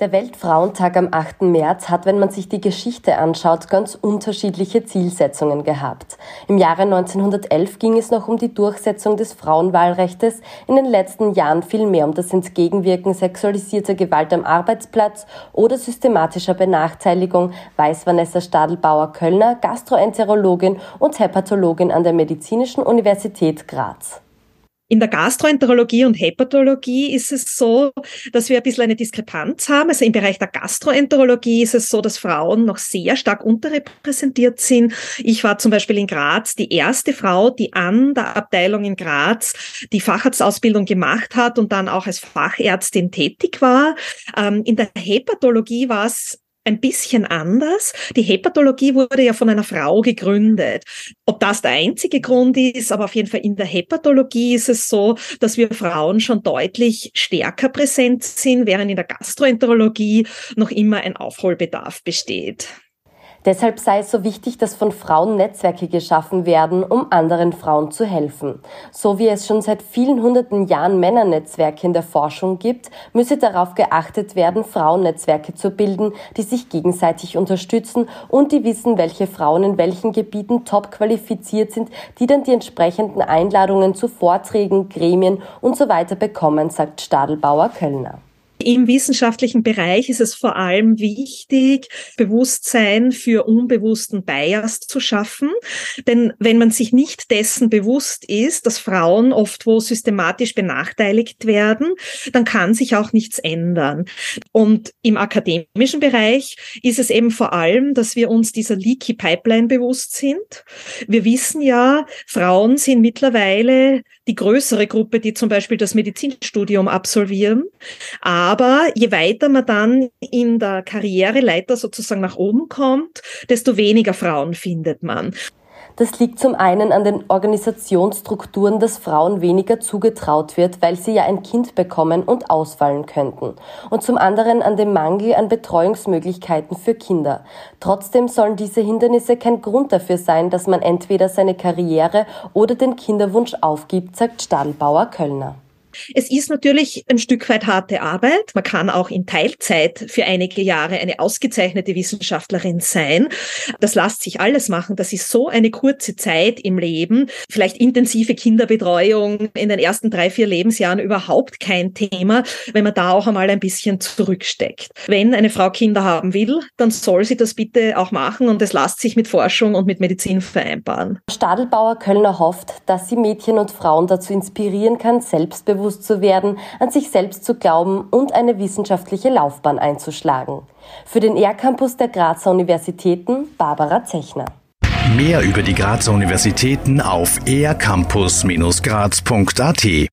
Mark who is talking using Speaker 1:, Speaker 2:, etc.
Speaker 1: Der Weltfrauentag am 8. März hat, wenn man sich die Geschichte anschaut, ganz unterschiedliche Zielsetzungen gehabt. Im Jahre 1911 ging es noch um die Durchsetzung des Frauenwahlrechtes, in den letzten Jahren viel mehr um das Entgegenwirken sexualisierter Gewalt am Arbeitsplatz oder systematischer Benachteiligung, weiß Vanessa Stadelbauer-Kölner, Gastroenterologin und Hepatologin an der Medizinischen Universität Graz.
Speaker 2: In der Gastroenterologie und Hepatologie ist es so, dass wir ein bisschen eine Diskrepanz haben. Also im Bereich der Gastroenterologie ist es so, dass Frauen noch sehr stark unterrepräsentiert sind. Ich war zum Beispiel in Graz die erste Frau, die an der Abteilung in Graz die Facharztausbildung gemacht hat und dann auch als Fachärztin tätig war. Ähm, in der Hepatologie war es ein bisschen anders. Die Hepatologie wurde ja von einer Frau gegründet. Ob das der einzige Grund ist, aber auf jeden Fall in der Hepatologie ist es so, dass wir Frauen schon deutlich stärker präsent sind, während in der Gastroenterologie noch immer ein Aufholbedarf besteht.
Speaker 1: Deshalb sei es so wichtig, dass von Frauen Netzwerke geschaffen werden, um anderen Frauen zu helfen. So wie es schon seit vielen hunderten Jahren Männernetzwerke in der Forschung gibt, müsse darauf geachtet werden, Frauennetzwerke zu bilden, die sich gegenseitig unterstützen und die wissen, welche Frauen in welchen Gebieten top qualifiziert sind, die dann die entsprechenden Einladungen zu Vorträgen, Gremien und so bekommen, sagt Stadelbauer Kölner.
Speaker 2: Im wissenschaftlichen Bereich ist es vor allem wichtig, Bewusstsein für unbewussten Bias zu schaffen. Denn wenn man sich nicht dessen bewusst ist, dass Frauen oft wo systematisch benachteiligt werden, dann kann sich auch nichts ändern. Und im akademischen Bereich ist es eben vor allem, dass wir uns dieser Leaky Pipeline bewusst sind. Wir wissen ja, Frauen sind mittlerweile die größere Gruppe, die zum Beispiel das Medizinstudium absolvieren. Aber je weiter man dann in der Karriereleiter sozusagen nach oben kommt, desto weniger Frauen findet man.
Speaker 1: Das liegt zum einen an den Organisationsstrukturen, dass Frauen weniger zugetraut wird, weil sie ja ein Kind bekommen und ausfallen könnten. Und zum anderen an dem Mangel an Betreuungsmöglichkeiten für Kinder. Trotzdem sollen diese Hindernisse kein Grund dafür sein, dass man entweder seine Karriere oder den Kinderwunsch aufgibt, sagt Stadelbauer Kölner.
Speaker 2: Es ist natürlich ein Stück weit harte Arbeit. Man kann auch in Teilzeit für einige Jahre eine ausgezeichnete Wissenschaftlerin sein. Das lässt sich alles machen. Das ist so eine kurze Zeit im Leben. Vielleicht intensive Kinderbetreuung in den ersten drei, vier Lebensjahren überhaupt kein Thema, wenn man da auch einmal ein bisschen zurücksteckt. Wenn eine Frau Kinder haben will, dann soll sie das bitte auch machen und es lässt sich mit Forschung und mit Medizin vereinbaren.
Speaker 1: Stadelbauer Kölner hofft, dass sie Mädchen und Frauen dazu inspirieren kann, selbstbewusst selbstbewusst zu werden, an sich selbst zu glauben und eine wissenschaftliche Laufbahn einzuschlagen. Für den ER-Campus der Grazer Universitäten Barbara Zechner.
Speaker 3: Mehr über die Grazer Universitäten auf ercampus-graz.at